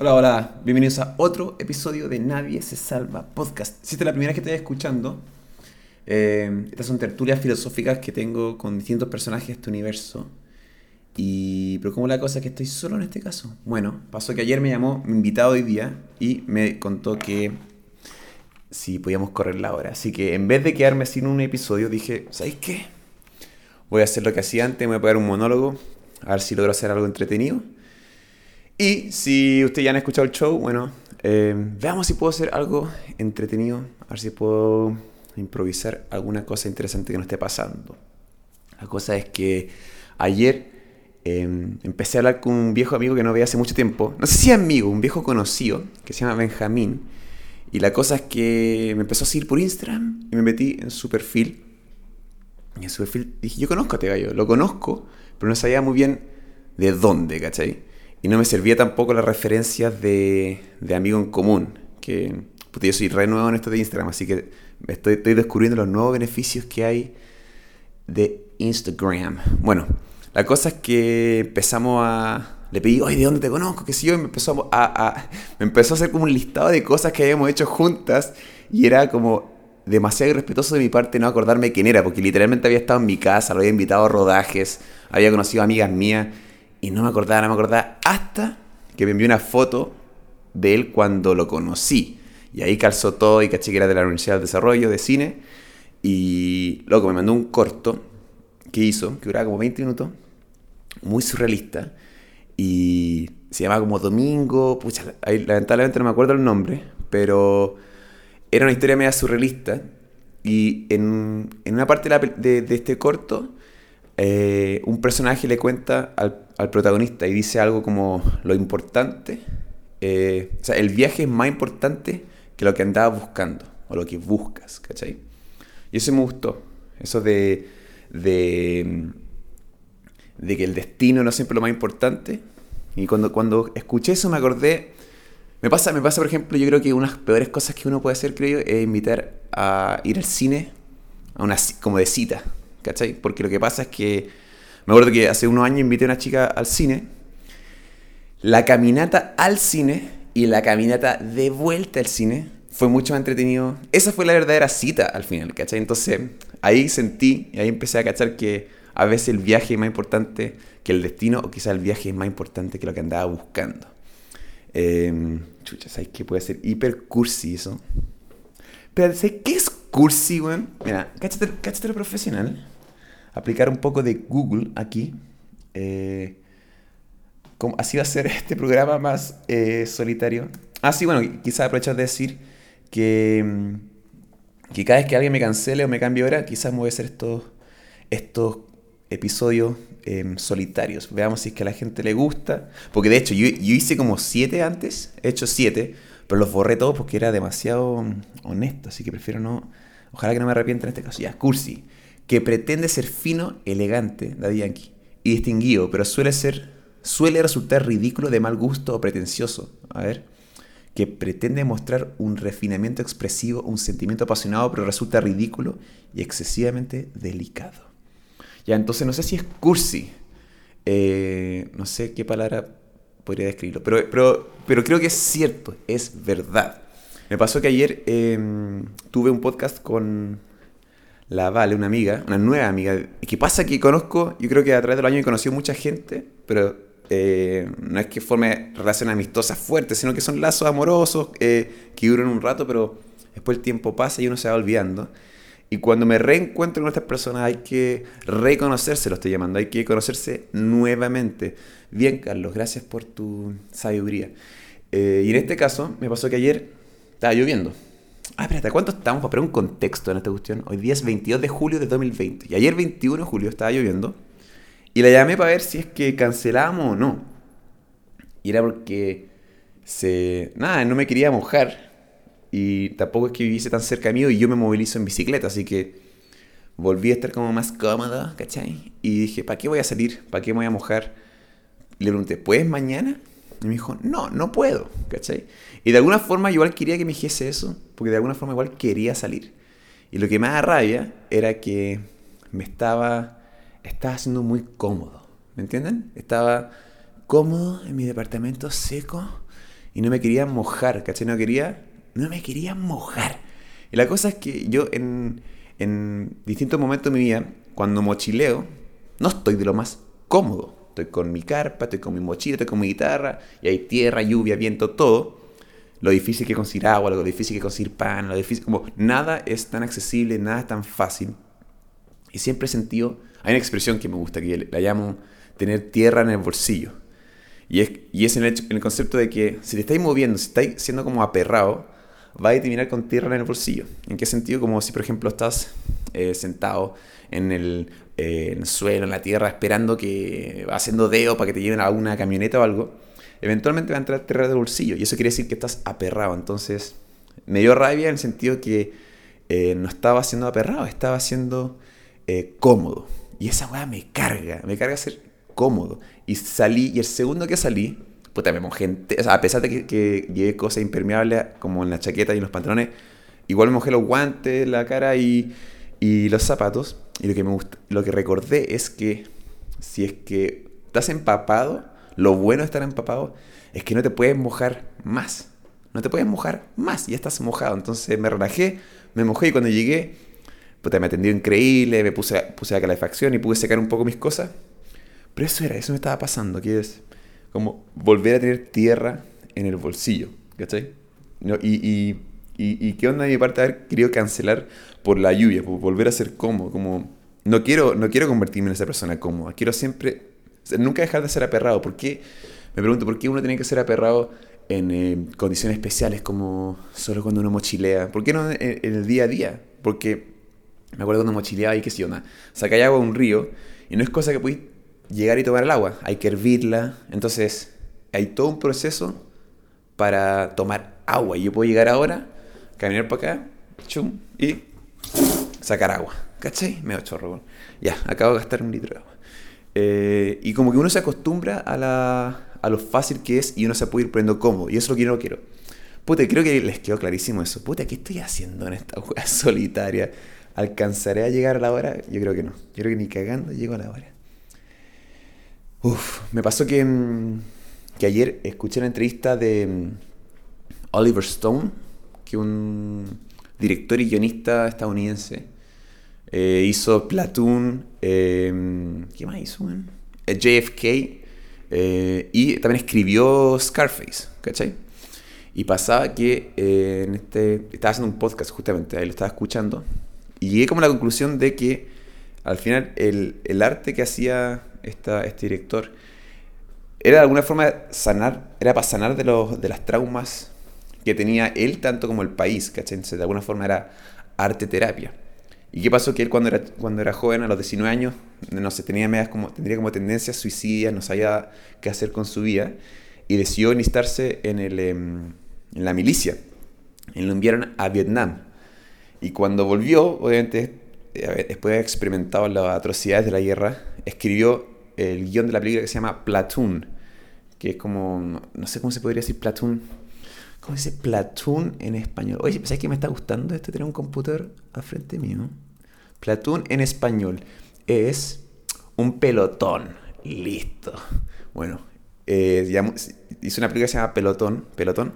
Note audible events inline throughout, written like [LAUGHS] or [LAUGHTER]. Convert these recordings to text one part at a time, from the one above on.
Hola, hola, bienvenidos a otro episodio de Nadie se salva podcast. Si esta es la primera vez que estás escuchando, eh, estas son tertulias filosóficas que tengo con distintos personajes de este universo. Y, pero como la cosa es que estoy solo en este caso. Bueno, pasó que ayer me llamó mi invitado hoy día y me contó que si podíamos correr la hora. Así que en vez de quedarme sin un episodio, dije, ¿sabéis qué? Voy a hacer lo que hacía antes, me voy a pegar un monólogo, a ver si logro hacer algo entretenido. Y si ustedes ya han escuchado el show, bueno, eh, veamos si puedo hacer algo entretenido, a ver si puedo improvisar alguna cosa interesante que no esté pasando. La cosa es que ayer em, empecé a hablar con un viejo amigo que no veía hace mucho tiempo, no sé si amigo, un viejo conocido, que se llama Benjamín. Y la cosa es que me empezó a seguir por Instagram y me metí en su perfil. Y en su perfil dije, yo conozco a este gallo, lo conozco, pero no sabía muy bien de dónde, ¿cachai? Y no me servía tampoco las referencias de, de amigo en común. Que yo soy re nuevo en esto de Instagram, así que estoy, estoy descubriendo los nuevos beneficios que hay de Instagram. Bueno, la cosa es que empezamos a. Le pedí, oye, ¿de dónde te conozco? ¿Qué sé yo? Me empezó a, a, me empezó a hacer como un listado de cosas que habíamos hecho juntas. Y era como demasiado irrespetuoso de mi parte no acordarme quién era, porque literalmente había estado en mi casa, lo había invitado a rodajes, había conocido a amigas mías. Y no me acordaba, no me acordaba, hasta que me envió una foto de él cuando lo conocí. Y ahí calzó todo y caché que era de la Universidad del Desarrollo, de cine. Y loco, me mandó un corto que hizo, que duraba como 20 minutos, muy surrealista. Y se llama como Domingo, pucha, ahí, lamentablemente no me acuerdo el nombre, pero era una historia media surrealista. Y en, en una parte de, de, de este corto eh, un personaje le cuenta al, protagonista y dice algo como lo importante, eh, o sea, el viaje es más importante que lo que andabas buscando o lo que buscas, ¿cachai? Y eso me gustó, eso de, de, de que el destino no es siempre lo más importante. Y cuando, cuando escuché eso me acordé, me pasa, me pasa por ejemplo, yo creo que una de las peores cosas que uno puede hacer, creo es invitar a ir al cine a una como de cita, ¿cachai? Porque lo que pasa es que, me acuerdo que hace unos años invité a una chica al cine, la caminata al cine y la caminata de vuelta al cine fue mucho más entretenido. Esa fue la verdadera cita al final, ¿cachai? Entonces ahí sentí y ahí empecé a cachar que a veces el viaje es más importante que el destino o quizás el viaje es más importante que lo que andaba buscando. Eh, chucha, ¿sabes qué puede ser hiper cursi eso? Pero ¿sabes qué es cursi, weón? Mira, cáchate, cáchate lo profesional aplicar un poco de Google aquí. Eh, así va a ser [LAUGHS] este programa más eh, solitario. Ah, sí, bueno, quizás aprovechar de decir que, mm, que cada vez que alguien me cancele o me cambie hora, quizás me voy a hacer estos, estos episodios eh, solitarios. Veamos si es que a la gente le gusta. Porque de hecho, yo, yo hice como siete antes, he hecho siete, pero los borré todos porque era demasiado mm, honesto, así que prefiero no... Ojalá que no me arrepienta en este caso. Ya, cursi que pretende ser fino, elegante, Daddy Yankee, y distinguido, pero suele ser, suele resultar ridículo de mal gusto o pretencioso. A ver, que pretende mostrar un refinamiento expresivo, un sentimiento apasionado, pero resulta ridículo y excesivamente delicado. Ya, entonces no sé si es cursi, eh, no sé qué palabra podría describirlo, pero, pero, pero creo que es cierto, es verdad. Me pasó que ayer eh, tuve un podcast con la Vale, una amiga, una nueva amiga, que pasa que conozco, yo creo que a través de los he conocido mucha gente, pero eh, no es que forme relaciones amistosas fuertes, sino que son lazos amorosos eh, que duran un rato, pero después el tiempo pasa y uno se va olvidando. Y cuando me reencuentro con estas personas hay que reconocerse, lo estoy llamando, hay que conocerse nuevamente. Bien, Carlos, gracias por tu sabiduría. Eh, y en este caso me pasó que ayer estaba lloviendo. Ah, espérate, ¿cuánto estamos? Para poner un contexto en esta cuestión. Hoy día es 22 de julio de 2020. Y ayer 21 de julio estaba lloviendo. Y la llamé para ver si es que cancelábamos o no. Y era porque se... Nada, no me quería mojar. Y tampoco es que viviese tan cerca mío y yo me movilizo en bicicleta. Así que volví a estar como más cómodo, ¿cachai? Y dije, ¿para qué voy a salir? ¿Para qué me voy a mojar? Le pregunté, ¿puedes mañana? Y me dijo, no, no puedo, ¿cachai? Y de alguna forma igual quería que me dijese eso, porque de alguna forma igual quería salir. Y lo que me da rabia era que me estaba, estaba haciendo muy cómodo, ¿me entienden? Estaba cómodo en mi departamento seco, y no me quería mojar, ¿cachai? No quería, no me quería mojar. Y la cosa es que yo en, en distintos momentos de mi vida, cuando mochileo, no estoy de lo más cómodo. Estoy con mi carpa, estoy con mi mochila, estoy con mi guitarra, y hay tierra, lluvia, viento, todo. Lo difícil que conseguir agua, lo difícil que conseguir pan, lo difícil, como nada es tan accesible, nada es tan fácil. Y siempre he sentido, hay una expresión que me gusta, que la llamo tener tierra en el bolsillo. Y es, y es en, el, en concepto de que si te estáis moviendo, si estáis siendo como aperrado, va a terminar con tierra en el bolsillo. ¿En qué sentido? Como si, por ejemplo, estás eh, sentado en el, en el, suelo, en la tierra, esperando que haciendo dedo para que te lleven a una camioneta o algo. Eventualmente va a entrar tierra del bolsillo y eso quiere decir que estás aperrado. Entonces, me dio rabia en el sentido que eh, no estaba siendo aperrado, estaba siendo eh, cómodo. Y esa weá me carga, me carga ser cómodo. Y salí, y el segundo que salí, puta, me mojé. O sea, a pesar de que, que llevé cosas impermeables como en la chaqueta y en los pantalones, igual me mojé los guantes, la cara y, y los zapatos. Y lo que me gusta, lo que recordé es que si es que estás empapado, lo bueno de estar empapado es que no te puedes mojar más. No te puedes mojar más, ya estás mojado. Entonces me relajé, me mojé y cuando llegué, puta, me atendió increíble, me puse, puse la calefacción y pude secar un poco mis cosas. Pero eso era, eso me estaba pasando, que es como volver a tener tierra en el bolsillo, ¿cachai? No, y, y, y, y, qué onda de mi parte haber querido cancelar por la lluvia, por volver a ser cómodo, como no quiero, no quiero convertirme en esa persona cómoda, quiero siempre, nunca dejar de ser aperrado, ¿por qué? Me pregunto, ¿por qué uno tiene que ser aperrado en eh, condiciones especiales como solo cuando uno mochilea? ¿Por qué no en, en el día a día? Porque me acuerdo cuando mochileaba y qué sé yo, nada, sacáis agua de un río y no es cosa que puedes llegar y tomar el agua, hay que hervirla, entonces hay todo un proceso para tomar agua. Y yo puedo llegar ahora, caminar para acá, chum, y sacar agua. ¿Cachai? Me chorro. Ya, acabo de gastar un litro de agua. Eh, y como que uno se acostumbra a, la, a lo fácil que es y uno se puede ir poniendo cómodo. Y eso es lo que yo no quiero. Puta, creo que les quedó clarísimo eso. Puta, ¿qué estoy haciendo en esta hueá [LAUGHS] solitaria? ¿Alcanzaré a llegar a la hora? Yo creo que no. Yo creo que ni cagando llego a la hora. Uf, me pasó que, que ayer escuché una entrevista de Oliver Stone, que un director y guionista estadounidense eh, hizo Platoon, eh, ¿qué más hizo? Man? JFK eh, y también escribió Scarface, ¿cachai? Y pasaba que eh, en este, estaba haciendo un podcast justamente, ahí lo estaba escuchando, y llegué como a la conclusión de que al final el, el arte que hacía esta, este director era de alguna forma sanar, era para sanar de, los, de las traumas que tenía él tanto como el país, ¿cachai? Entonces, de alguna forma era arte terapia. ¿Y qué pasó? Que él cuando era, cuando era joven, a los 19 años, no sé, tenía medias como, tendría como tendencias suicidas, no sabía qué hacer con su vida, y decidió enlistarse en, el, en la milicia. Y lo enviaron a Vietnam. Y cuando volvió, obviamente, después de experimentado las atrocidades de la guerra, escribió el guion de la película que se llama Platoon, que es como, no sé cómo se podría decir Platoon. ¿Cómo se dice Platoon en español? Oye, ¿sabes que me está gustando este tener un computador al frente mío? Platoon en español es un pelotón. Listo. Bueno, eh, hice una película que se llama Pelotón, Pelotón,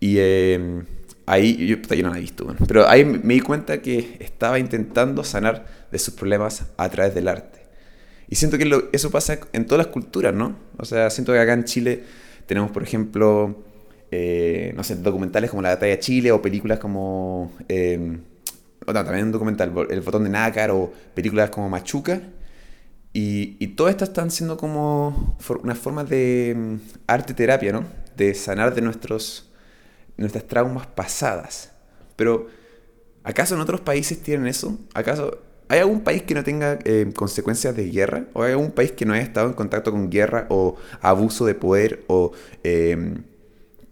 y eh, ahí, yo, no la he visto, pero ahí me di cuenta que estaba intentando sanar de sus problemas a través del arte. Y siento que eso pasa en todas las culturas, ¿no? O sea, siento que acá en Chile tenemos, por ejemplo, eh, no sé, documentales como La Batalla de Chile o películas como... Eh, no, también un documental, El Botón de Nácar o películas como Machuca. Y, y todas estas están siendo como for, una forma de um, arte terapia, ¿no? De sanar de nuestros, nuestras traumas pasadas. Pero, ¿acaso en otros países tienen eso? ¿Acaso ¿Hay algún país que no tenga eh, consecuencias de guerra? ¿O hay algún país que no haya estado en contacto con guerra o abuso de poder o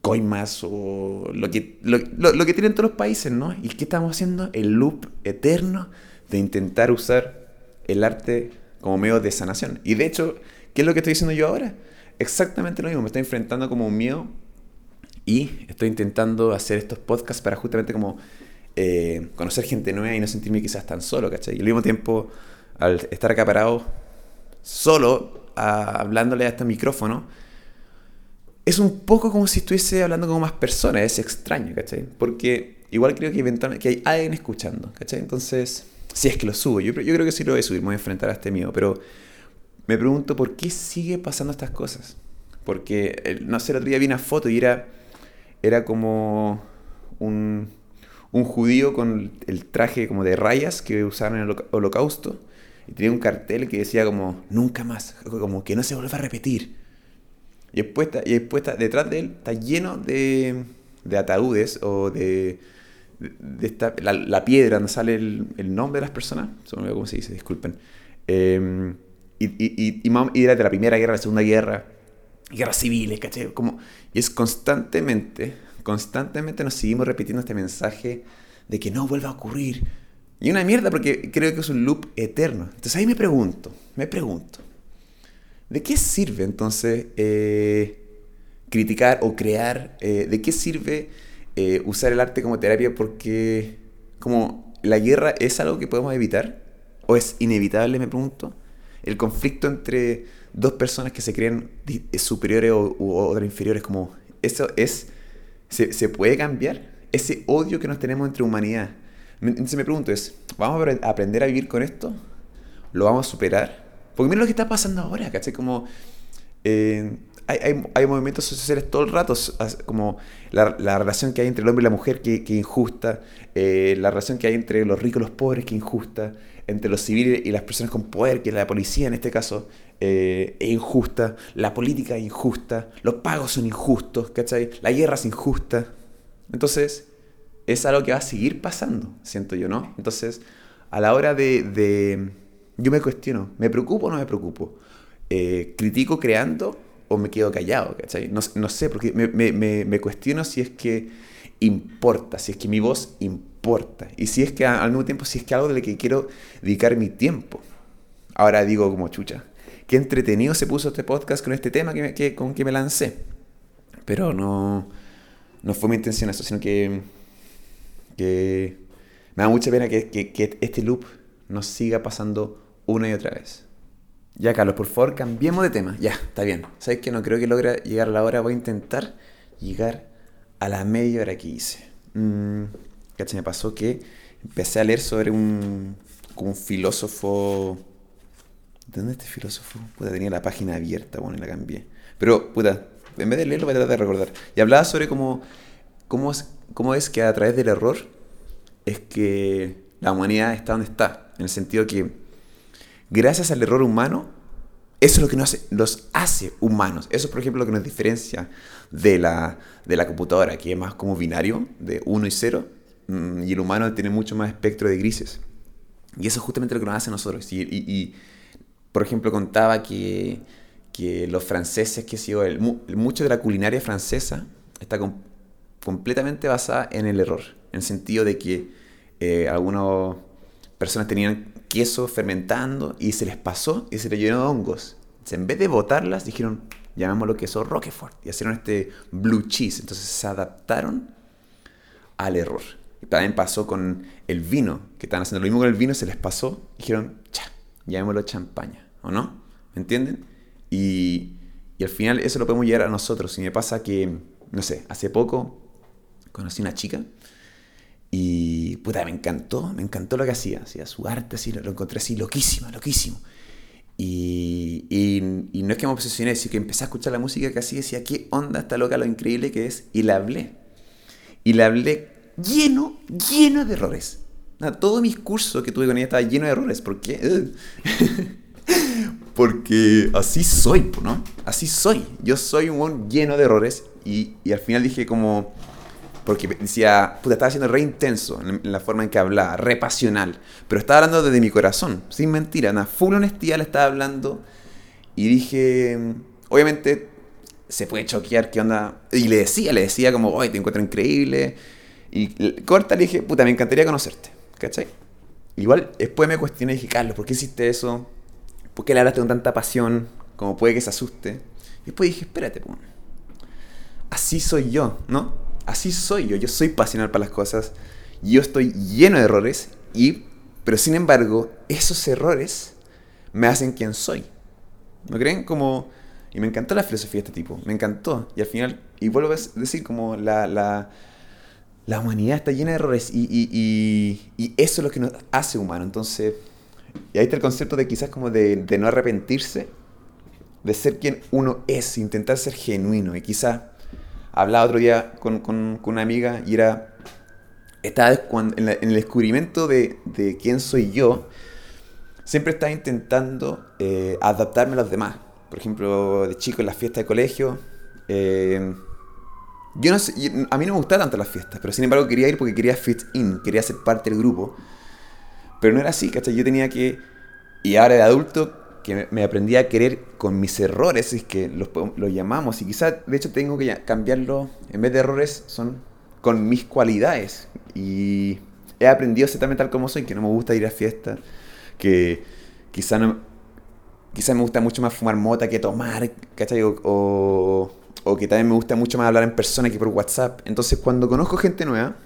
coimas o lo que, lo, que tienen todos los países, ¿no? ¿Y qué estamos haciendo? El loop eterno de intentar usar el arte como medio de sanación. Y de hecho, ¿qué es lo que estoy diciendo yo ahora? Exactamente lo mismo, me estoy enfrentando como un miedo y estoy intentando hacer estos podcasts para justamente como eh, conocer gente nueva y no sentirme quizás tan solo, ¿cachai? Y al mismo tiempo, al estar acá parado, solo, a, hablándole a este micrófono, es un poco como si estuviese hablando con más personas, es extraño, ¿cachai? Porque igual creo que que hay alguien escuchando, ¿cachai? Entonces, si es que lo subo, yo, yo creo que sí lo voy a subir, me voy a enfrentar a este miedo, pero me pregunto por qué sigue pasando estas cosas. Porque, no sé, el otro día vi una foto y era, era como un, un judío con el traje como de rayas que usaron en el holocausto y tenía un cartel que decía como, nunca más, como que no se vuelva a repetir. Y después, y después detrás de él está lleno de, de ataúdes o de, esta, la, piedra donde sale el, nombre de las personas. Cómo se dice, disculpen. Eh, y, y, y, y, era de la Primera Guerra, la Segunda Guerra, guerras civiles, ¿caché? Como, y es constantemente, constantemente nos seguimos repitiendo este mensaje de que no vuelva a ocurrir. Y una mierda porque creo que es un loop eterno. Entonces ahí me pregunto, me pregunto, ¿De qué sirve entonces eh, criticar o crear? Eh, ¿De qué sirve eh, usar el arte como terapia? Porque como la guerra es algo que podemos evitar o es inevitable, me pregunto. El conflicto entre dos personas que se creen superiores o, u otras inferiores, como eso es, se, puede cambiar. Ese odio que nos tenemos entre humanidad. Entonces me pregunto es, ¿vamos a aprender a vivir con esto? ¿Lo vamos a superar? Porque mira lo que está pasando ahora, ¿cachai? Como eh, hay, hay, hay, movimientos sociales todo el rato, como la, la, relación que hay entre el hombre y la mujer que, que injusta, eh, la relación que hay entre los ricos y los pobres que injusta, entre los civiles y las personas con poder, que es la policía en este caso, eh, es injusta, la política es injusta, los pagos son injustos, ¿cachai? La guerra es injusta. Entonces, es algo que va a seguir pasando, siento yo, ¿no? Entonces, a la hora de yo me cuestiono, ¿me preocupo o no me preocupo? Eh, ¿Critico creando o me quedo callado? No, no sé, porque me, me, me, cuestiono si es que importa, si es que mi voz importa. Y si es que al mismo tiempo, si es que algo de lo que quiero dedicar mi tiempo. Ahora digo como chucha, qué entretenido se puso este podcast con este tema que, que con que me lancé. Pero no, no fue mi intención eso, sino que, que me da mucha pena que, que, que este loop nos siga pasando una y otra vez. Ya, Carlos, por favor, cambiemos de tema. Ya, está bien. ¿Sabes que no creo que logre llegar a la hora? Voy a intentar llegar a la media hora que hice. Mm, Me pasó que empecé a leer sobre un, filósofo. ¿De dónde este filósofo? Puta, tenía la página abierta, bueno, la cambié. Pero, puta, en vez de leerlo, voy a tratar de recordar. Y hablaba sobre cómo, cómo, es, cómo es que a través del error es que la humanidad está donde está. En el sentido que gracias al error humano, eso es lo que nos hace, los hace humanos. Eso es, por ejemplo, lo que nos diferencia de la, de la computadora, que es más como binario, de 1 y 0, mm, y el humano tiene mucho más espectro de grises. Y eso es justamente lo que nos hace a nosotros. Y, por ejemplo, contaba que, que los franceses, que si el, mucho de la culinaria francesa está completamente basada en el error, en el sentido de que eh, algunas personas tenían queso fermentando y se les pasó y se les llenó de hongos. en vez de botarlas, dijeron, llamémoslo queso Roquefort y hicieron este blue cheese. Entonces se adaptaron al error. Y también pasó con el vino, que estaban haciendo lo mismo con el vino, se les pasó, dijeron, cha, llamémoslo champaña, ¿o no? ¿Me entienden? Y, y al final eso lo podemos llevar a nosotros. Y me pasa que, no sé, hace poco conocí una chica y puta, me encantó, me encantó lo que hacía, hacía su arte, así, lo, encontré así loquísimo, loquísimo. Y, y, no es que me obsesioné, sino que empecé a escuchar la música que hacía y decía, ¿qué onda está loca, lo increíble que es? Y la hablé. Y la hablé lleno, lleno de errores. todo mi curso que tuve con ella estaba lleno de errores. ¿Por qué? [LAUGHS] Porque así soy, ¿no? Así soy. Yo soy un buen lleno de errores. Y, y al final dije como porque decía, puta, estaba siendo re intenso en, la forma en que hablaba, re pasional. Pero estaba hablando desde mi corazón, sin mentira, nada, full honestidad le estaba hablando. Y dije, obviamente se puede choquear, ¿qué onda? Y le decía, le decía como, oye, te encuentro increíble. Y corta le dije, puta, me encantaría conocerte, ¿cachai? Igual después me cuestioné y dije, Carlos, ¿por qué hiciste eso? ¿Por qué le hablaste con tanta pasión? Como puede que se asuste. Y después dije, espérate, pues. Así soy yo, ¿no? Así soy yo, yo soy pasional para las cosas, yo estoy lleno de errores, y, pero sin embargo, esos errores me hacen quien soy. ¿No creen? Como, Y me encantó la filosofía de este tipo, me encantó. Y al final, y vuelvo a decir, como la, la, la humanidad está llena de errores y, y, y, eso es lo que nos hace humano. Entonces, y ahí está el concepto de quizás como de, de no arrepentirse, de ser quien uno es, intentar ser genuino. Y quizás hablaba otro día con, con, una amiga y era, estaba en, el descubrimiento de, de, quién soy yo, siempre estaba intentando eh, adaptarme a los demás. Por ejemplo, de chico en las fiestas de colegio. Eh, yo no sé, a mí no me gustaban tanto las fiestas, pero sin embargo quería ir porque quería fit in, quería ser parte del grupo. Pero no era así, ¿cachai? Yo tenía que, y ahora de adulto, que me aprendí a querer con mis errores, es que los, los llamamos, y quizás de hecho tengo que cambiarlo, en vez de errores, son con mis cualidades. Y he aprendido también tal como soy, que no me gusta ir a fiestas, que quizás no, quizás me gusta mucho más fumar mota que tomar, ¿cachai? o o que también me gusta mucho más hablar en persona que por WhatsApp. Entonces, cuando conozco gente nueva,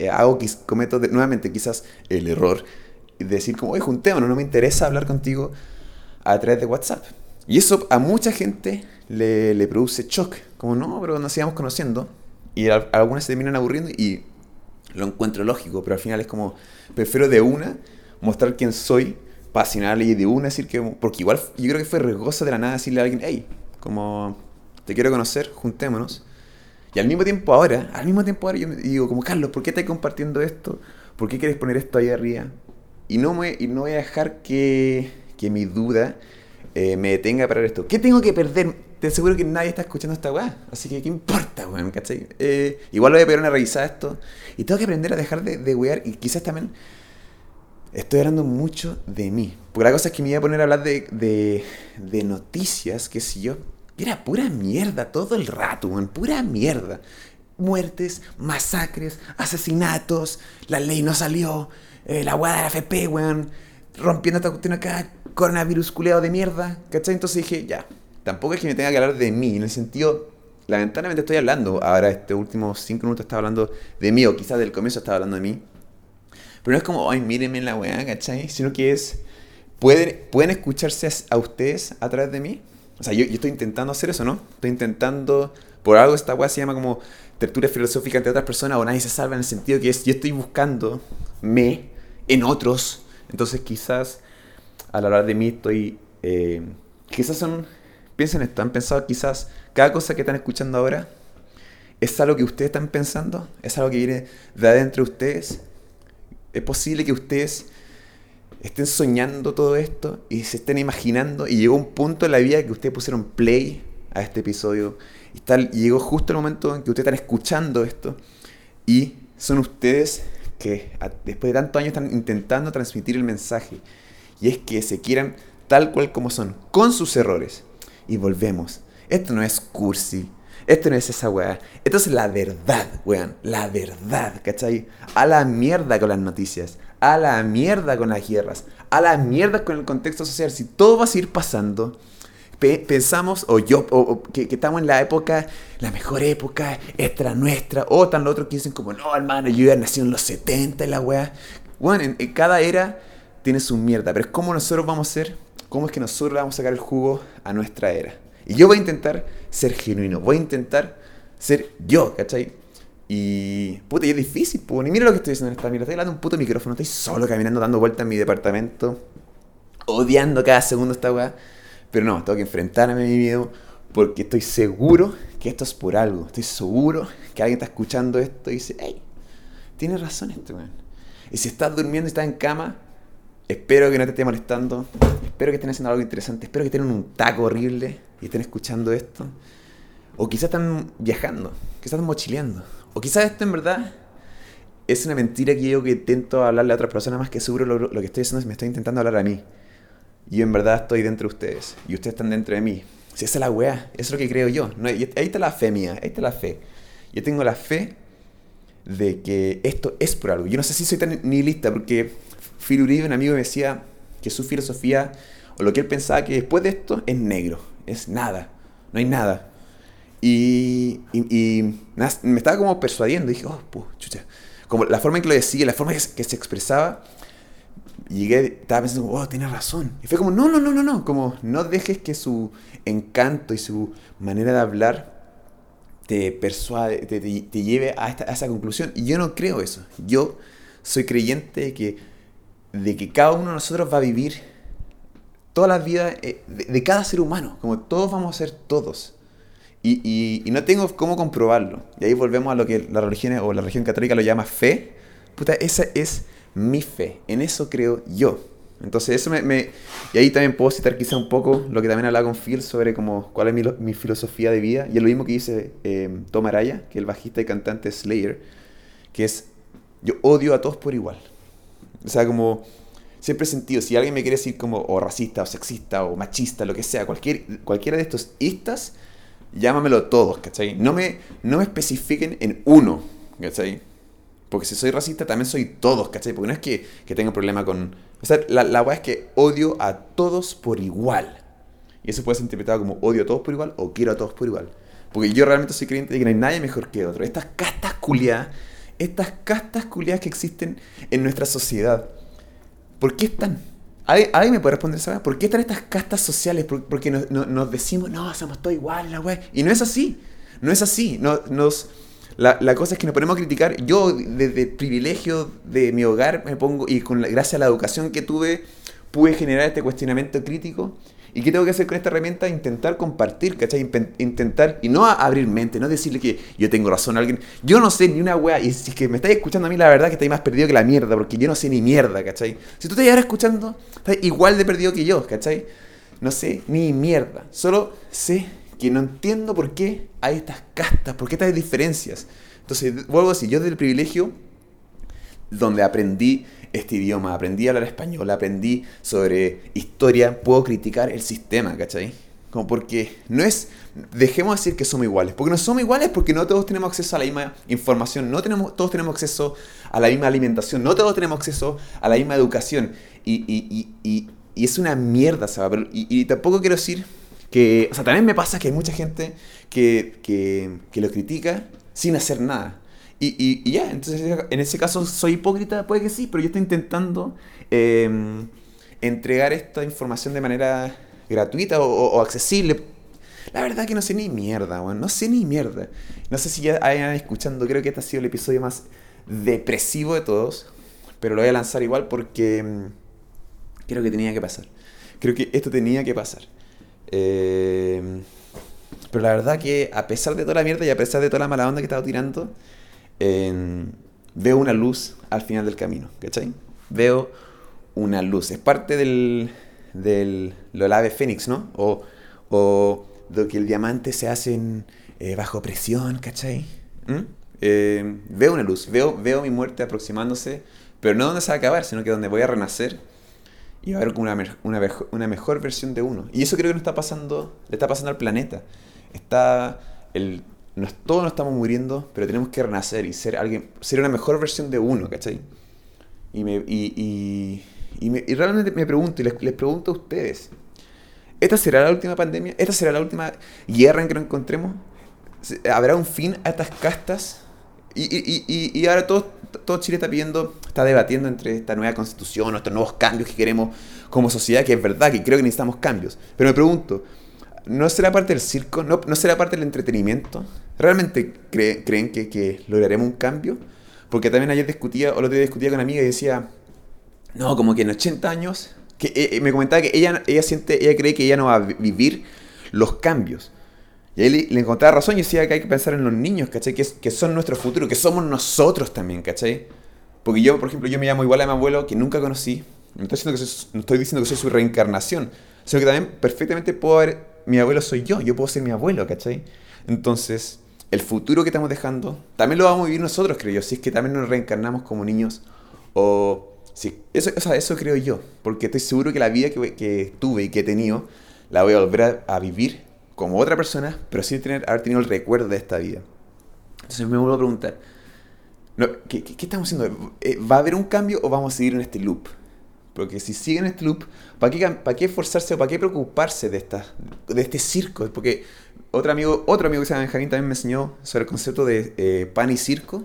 eh, hago cometo nuevamente quizás el error de decir como, oye, juntémonos, no me interesa hablar contigo a través de WhatsApp. Y eso a mucha gente le, le produce shock, como no, pero nos sigamos conociendo. Y algunas se terminan aburriendo y lo encuentro lógico, pero al final es como, prefiero de una mostrar quién soy, pasional y de una decir que, porque igual yo creo que fue riesgoso de la nada decirle a alguien, hey, como te quiero conocer, juntémonos. Y al mismo tiempo ahora, al mismo tiempo ahora yo me digo como, Carlos, ¿por qué estás compartiendo esto? ¿Por qué quieres poner esto ahí arriba? Y no, me, y no voy a dejar que, que mi duda eh, me detenga para esto. ¿Qué tengo que perder? Te aseguro que nadie está escuchando esta weá. Así que, ¿qué importa, weón? ¿Cachai? Eh, igual voy a pegar una revisada esto. Y tengo que aprender a dejar de, de wear. Y quizás también estoy hablando mucho de mí. Porque la cosa es que me iba a poner a hablar de, noticias, qué sé yo era pura mierda todo el rato, man, pura mierda. Muertes, masacres, asesinatos, la ley no salió, eh, la weá de la FP, weón, rompiendo esta cuestión acá, coronavirus culeado de mierda, ¿cachai? Entonces dije, ya, tampoco es que me tenga que hablar de mí, en el sentido, lamentablemente estoy hablando, ahora este último cinco minutos estaba hablando de mí, o quizás del comienzo estaba hablando de mí, pero no es como, ay, mírenme en la weá, ¿cachai? Sino que es, ¿pueden, pueden escucharse a ustedes a través de mí? O sea, yo, estoy intentando hacer eso, ¿no? Estoy intentando, por algo esta weá se llama como tertulia filosófica entre otras personas o nadie se salva en el sentido que es, yo estoy buscando me en otros. Entonces quizás al hablar de mí estoy... Eh, quizás son... Piensen esto, han pensado quizás cada cosa que están escuchando ahora es algo que ustedes están pensando, es algo que viene de adentro de ustedes. Es posible que ustedes estén soñando todo esto y se estén imaginando y llegó un punto en la vida que ustedes pusieron play a este episodio y, tal, llegó justo el momento en que ustedes están escuchando esto y son ustedes que después de tantos años están intentando transmitir el mensaje y es que se quieran tal cual como son, con sus errores. Y volvemos. Esto no es cursi. Esto no es esa weá. Esto es la verdad, weón. La verdad, ¿cachai? A la mierda con las noticias a la mierda con las guerras, a la mierda con el contexto social. Si todo va a seguir pasando, pensamos, o yo, o, que, estamos en la época, la mejor época, esta nuestra, o tan lo otro que dicen como, no, hermano, yo ya nací en los 70 y la weá. Bueno, en, cada era tiene su mierda, pero es como nosotros vamos a ser, cómo es que nosotros vamos a sacar el jugo a nuestra era. Y yo voy a intentar ser genuino, voy a intentar ser yo, ¿cachai? Y, puta, y es difícil, pues. Y mira lo que estoy haciendo en esta mierda. Estoy hablando un puto micrófono, estoy solo caminando, dando vueltas en mi departamento, odiando cada segundo esta weá. Pero no, tengo que enfrentarme a mi miedo porque estoy seguro que esto es por algo. Estoy seguro que alguien está escuchando esto y dice, hey, tiene razón este weón. Y si estás durmiendo y estás en cama, espero que no te esté molestando. Espero que estén haciendo algo interesante. Espero que tengan un taco horrible y estén escuchando esto. O quizás están viajando, quizás están mochileando. O quizás esto en verdad es una mentira que yo que intento hablarle a otra persona más que seguro lo, que estoy haciendo es me estoy intentando hablar a mí. Y en verdad estoy dentro de ustedes. Y ustedes están dentro de mí. Si esa es la weá, eso es lo que creo yo. ahí está la fe mía, ahí está la fe. Yo tengo la fe de que esto es por algo. Yo no sé si soy tan nihilista porque Phil Uribe, un amigo, me decía que su filosofía o lo que él pensaba que después de esto es negro, es nada, no hay nada. Y, me estaba como persuadiendo. Y dije, oh, chucha. Como la forma en que lo decía, la forma en que se expresaba, llegué, estaba pensando, oh, tiene razón. Y fue como, no, no, no, no, no, como no dejes que su encanto y su manera de hablar te persuade, te, lleve a, esta, a, esa conclusión. Y yo no creo eso. Yo soy creyente de que, de que cada uno de nosotros va a vivir toda la vida eh, de, de, cada ser humano, como todos vamos a ser todos. Y, y, y, no tengo cómo comprobarlo. Y ahí volvemos a lo que la religión o la religión católica lo llama fe. Puta, esa es mi fe. En eso creo yo. Entonces eso me, Y ahí también puedo citar quizá un poco lo que también hablaba con Phil sobre como cuál es mi, mi filosofía de vida. Y es lo mismo que dice eh, Tom Araya, que es el bajista y cantante Slayer, que es yo odio a todos por igual. O sea, como siempre he sentido, si alguien me quiere decir como o racista o sexista o machista, lo que sea, cualquier, cualquiera de estos istas, llámamelo todos, ¿cachai? No me, no me especifiquen en uno, ¿cachai? Porque si soy racista, también soy todos, ¿cachai? Porque no es que, que tenga problema con... O sea, la, la es que odio a todos por igual. Y eso puede ser interpretado como odio a todos por igual o quiero a todos por igual. Porque yo realmente soy creyente de que no hay nadie mejor que otro. Estas castas culiadas, estas castas culiadas que existen en nuestra sociedad, ¿por qué están? ¿Alguien, me puede responder esa ¿Por qué están estas castas sociales? Porque nos, nos, decimos, no, somos todos iguales, la wea. Y no es así. No es así. No, nos la, cosa es que nos ponemos a criticar. Yo, desde el privilegio de mi hogar, me pongo, y con gracias a la educación que tuve, pude generar este cuestionamiento crítico. ¿Y qué tengo que hacer con esta herramienta? Intentar compartir, ¿cachai? Intentar, y no abrir mente, no decirle que yo tengo razón a alguien. Yo no sé ni una wea, y si es que me estáis escuchando a mí, la verdad que estáis más perdido que la mierda, porque yo no sé ni mierda, ¿cachai? Si tú te ahora escuchando, estás igual de perdido que yo, ¿cachai? No sé ni mierda. Solo sé que no entiendo por qué hay estas castas, por qué estas diferencias. Entonces, vuelvo a decir, yo desde el privilegio, donde aprendí este idioma, aprendí a hablar español, aprendí sobre historia, puedo criticar el sistema, ¿cachai? Como porque no es, dejemos de decir que somos iguales, porque no somos iguales porque no todos tenemos acceso a la misma información, no tenemos, todos tenemos acceso a la misma alimentación, no todos tenemos acceso a la misma educación, y, y, y, y es una mierda, ¿sabes? y tampoco quiero decir que, o sea, también me pasa que hay mucha gente que, que, que lo critica sin hacer nada. Y, y, ya, entonces en ese caso soy hipócrita, puede que sí, pero yo estoy intentando em, entregar esta información de manera gratuita o, accesible. La verdad que no sé ni mierda, weón. No sé ni mierda. No sé si ya hayan escuchando. Creo que este ha sido el episodio más depresivo de todos. Pero lo voy a lanzar igual porque em, creo que tenía que pasar. Creo que esto tenía que pasar. Eh, pero la verdad que a pesar de toda la mierda y a pesar de toda la mala onda que he estado tirando, veo una luz al final del camino, ¿cachai? Veo una luz. Es parte del, del lo del ave fénix, ¿no? O, o de que el diamante se hace eh, bajo presión, ¿cachai? ¿Mm? Eh, veo una luz, veo, veo mi muerte aproximándose, pero no donde se va a acabar, sino que donde voy a renacer y va a haber una, una, mejor versión de uno. Y eso creo que no está pasando, le está pasando al planeta. Está el, todos nos estamos muriendo, pero tenemos que renacer y ser alguien, ser una mejor versión de uno, ¿cachai? Y, me, y, y, me, y realmente me pregunto, y les, les, pregunto a ustedes, ¿esta será la última pandemia? ¿Esta será la última guerra en que nos encontremos? ¿Habrá un fin a estas castas? Y, y, ahora todo, todo Chile está pidiendo, está debatiendo entre esta nueva constitución, estos nuevos cambios que queremos como sociedad, que es verdad que creo que necesitamos cambios. Pero me pregunto, ¿no será parte del circo? ¿No, no será parte del entretenimiento? ¿Realmente creen que, que, lograremos un cambio? Porque también ayer discutía, o el otro día discutía con una amiga y decía, no, como que en 80 años, que eh, eh, me comentaba que ella, ella siente, ella cree que ella no va a vivir los cambios. Y ahí le, encontraba razón y decía que hay que pensar en los niños, ¿cachai? Que, que son nuestro futuro, que somos nosotros también, ¿cachai? Porque yo, por ejemplo, yo me llamo igual a mi abuelo que nunca conocí. No estoy diciendo que soy, no estoy diciendo que soy su reencarnación, sino que también perfectamente puedo haber, mi abuelo soy yo, yo puedo ser mi abuelo, ¿cachai? Entonces, el futuro que estamos dejando, también lo vamos a vivir nosotros, creo yo, si es que también nos reencarnamos como niños o... Sí, eso, o sea, eso creo yo, porque estoy seguro que la vida que, que tuve y que he tenido, la voy a volver a, a vivir como otra persona, pero sin tener, haber tenido el recuerdo de esta vida. Entonces me vuelvo a preguntar, ¿qué, estamos haciendo? Eh, ¿Va a haber un cambio o vamos a seguir en este loop? Porque si siguen este loop, ¿para qué, para qué esforzarse o para qué preocuparse de, esta, de este circo? Porque otro amigo, otro amigo que se llama Benjamín también me enseñó sobre el concepto de eh, pan y circo.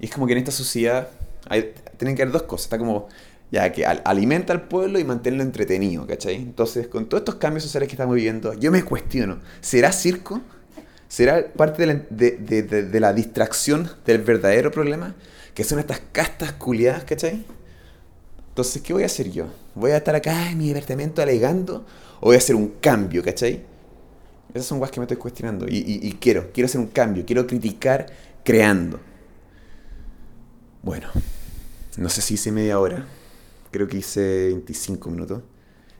Y es como que en esta sociedad hay, tienen que haber dos cosas. Está como ya que alimenta al pueblo y manténlo entretenido, ¿cachai? Entonces, con todos estos cambios sociales que estamos viviendo, yo me cuestiono, ¿será circo? ¿Será parte de la, distracción del verdadero problema? Que son estas castas culiadas, ¿cachai? Entonces, ¿qué voy a hacer yo? ¿Voy a estar acá en mi departamento alegando? ¿O voy a hacer un cambio, ¿cachai? Esas son cosas que me estoy cuestionando. Y, quiero, quiero hacer un cambio. Quiero criticar creando. Bueno, no sé si hice media hora. Creo que hice 25 minutos.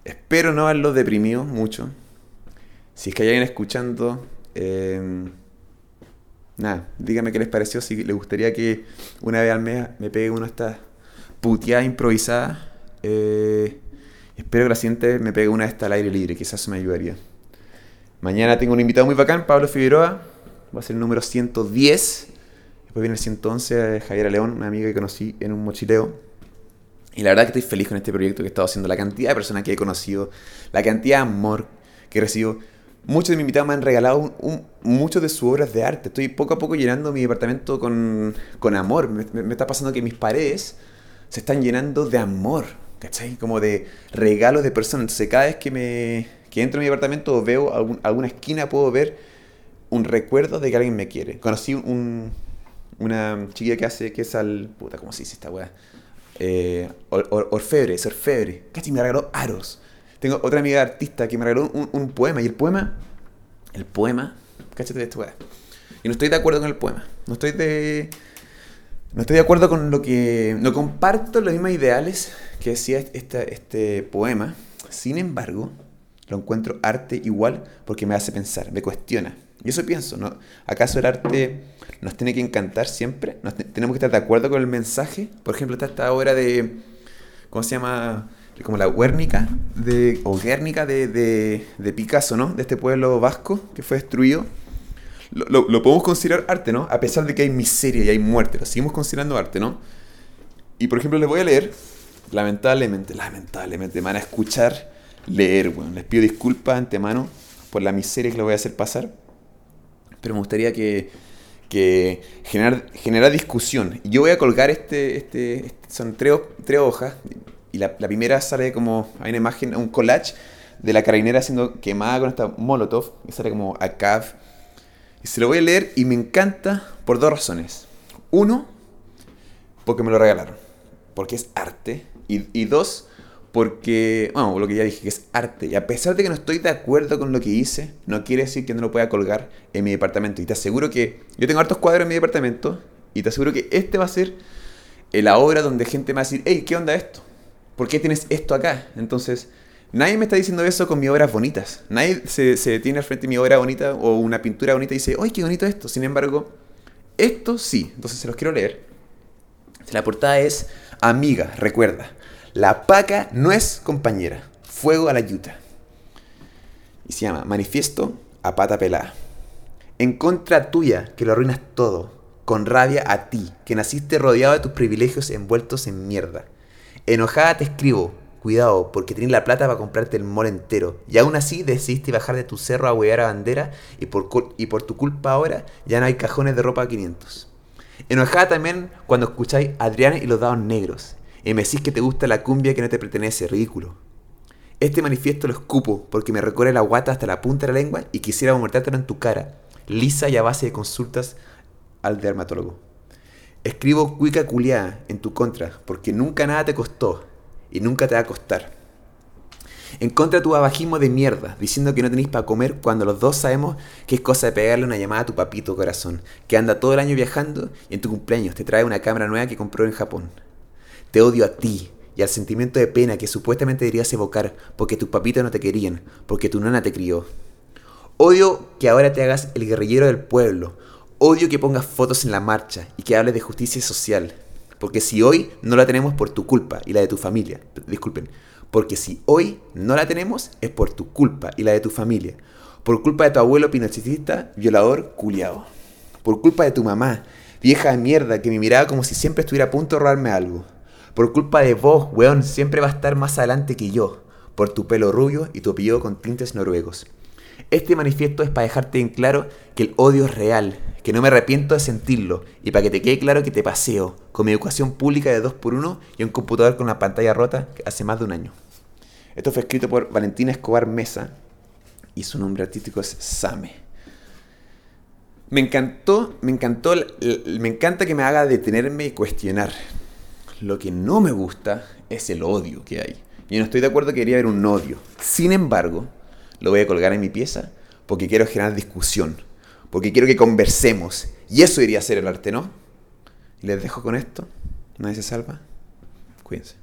Espero no haberlo deprimido mucho. Si es que hay alguien escuchando, eh, nada, dígame qué les pareció. Si les gustaría que una vez al mes me pegue una de estas puteadas improvisadas. Eh, espero que la siguiente me pegue una de estas al aire libre. Quizás eso me ayudaría. Mañana tengo un invitado muy bacán, Pablo Figueroa. Va a ser el número 110. Después viene el 111, Javier León, una amiga que conocí en un mochileo. Y la verdad que estoy feliz con este proyecto que he estado haciendo. La cantidad de personas que he conocido, la cantidad de amor que he recibido. Muchos de mis invitados me han regalado muchas de sus obras de arte. Estoy poco a poco llenando mi departamento con, con amor. Me, está pasando que mis paredes se están llenando de amor. ¿Cachai? Como de regalos de personas. Entonces cada vez que me, que entro en mi apartamento o veo alguna esquina, puedo ver un recuerdo de que alguien me quiere. Conocí un, una chiquilla que hace, que es al... Puta, ¿cómo se dice esta weá? Eh, orfebre, es orfebre. Casi me regaló aros. Tengo otra amiga artista que me regaló un, poema. Y el poema, el poema, cáchate de weá. Y no estoy de acuerdo con el poema. No estoy de... No estoy de acuerdo con lo que... No comparto los mismos ideales que decía este poema. Sin embargo, lo encuentro arte igual porque me hace pensar, me cuestiona. Y eso pienso, ¿no? ¿Acaso el arte nos tiene que encantar siempre? ¿Tenemos que estar de acuerdo con el mensaje? Por ejemplo, está esta obra de, ¿cómo se llama? Como la Guernica, de, o Guernica de, de, Picasso, ¿no? De este pueblo vasco que fue destruido. Lo, lo, podemos considerar arte, ¿no? A pesar de que hay miseria y hay muerte, lo seguimos considerando arte, ¿no? Y por ejemplo, les voy a leer, lamentablemente, lamentablemente, van a escuchar leer, bueno. Les pido disculpas antemano por la miseria que lo voy a hacer pasar. Pero me gustaría que, que generar, generar discusión. Yo voy a colgar este, este, este son tres, tres, hojas. Y la, primera sale como, hay una imagen, un collage de la carabinera siendo quemada con esta molotov. Y sale como a cav. Y se lo voy a leer y me encanta por dos razones. Uno, porque me lo regalaron. Porque es arte. Y, y dos, porque, bueno, lo que ya dije, que es arte. Y a pesar de que no estoy de acuerdo con lo que hice, no quiere decir que no lo pueda colgar en mi departamento. Y te aseguro que yo tengo hartos cuadros en mi departamento y te aseguro que este va a ser la obra donde gente me va a decir, hey, ¿qué onda esto? ¿Por qué tienes esto acá? Entonces, nadie me está diciendo eso con mis obras bonitas. Nadie se, se detiene al frente de mi obra bonita o una pintura bonita y dice, ¡ay, qué bonito esto! Sin embargo, esto sí. Entonces se los quiero leer. La portada es Amiga, recuerda. La paca no es compañera. Fuego a la yuta. Y se llama Manifiesto a pata pelada. En contra tuya, que lo arruinas todo. Con rabia a ti, que naciste rodeado de tus privilegios envueltos en mierda. Enojada te escribo. Cuidado, porque tienes la plata para comprarte el mall entero. Y aún así decidiste bajar de tu cerro a huear a bandera y por, y por tu culpa ahora ya no hay cajones de ropa a 500. Enojada también cuando escucháis Adrián y los dados negros y me decís que te gusta la cumbia que no te pertenece, ridículo. Este manifiesto lo escupo porque me recorre la guata hasta la punta de la lengua y quisiera muertártelo en tu cara, lisa y a base de consultas al dermatólogo. Escribo cuica culiada en tu contra porque nunca nada te costó y nunca te va a costar. En contra tu abajismo de mierda, diciendo que no tenéis para comer cuando los dos sabemos que es cosa de pegarle una llamada a tu papito corazón, que anda todo el año viajando y en tu cumpleaños te trae una cámara nueva que compró en Japón. Te odio a ti y al sentimiento de pena que supuestamente deberías evocar porque tus papitos no te querían, porque tu nana te crió. Odio que ahora te hagas el guerrillero del pueblo. Odio que pongas fotos en la marcha y que hables de justicia social. Porque si hoy no la tenemos por tu culpa y la de tu familia. Disculpen. Porque si hoy no la tenemos es por tu culpa y la de tu familia. Por culpa de tu abuelo pinochetista, violador, culiado. Por culpa de tu mamá, vieja de mierda que me miraba como si siempre estuviera a punto de robarme algo. Por culpa de vos, weón, siempre va a estar más adelante que yo. Por tu pelo rubio y tu apellido con tintes noruegos. Este manifiesto es para dejarte en claro que el odio es real, que no me arrepiento de sentirlo y para que te quede claro que te paseo con mi educación pública de 2x1 y un computador con una pantalla rota hace más de un año. Esto fue escrito por Valentina Escobar Mesa y su nombre artístico es Same. Me encantó, me encantó, me encanta que me haga detenerme y cuestionar. Lo que no me gusta es el odio que hay. Yo no estoy de acuerdo que quería haber un odio. Sin embargo, lo voy a colgar en mi pieza porque quiero generar discusión, porque quiero que conversemos. Y eso iría a ser el arte, ¿no? Les dejo con esto. Nadie se salva. Cuídense.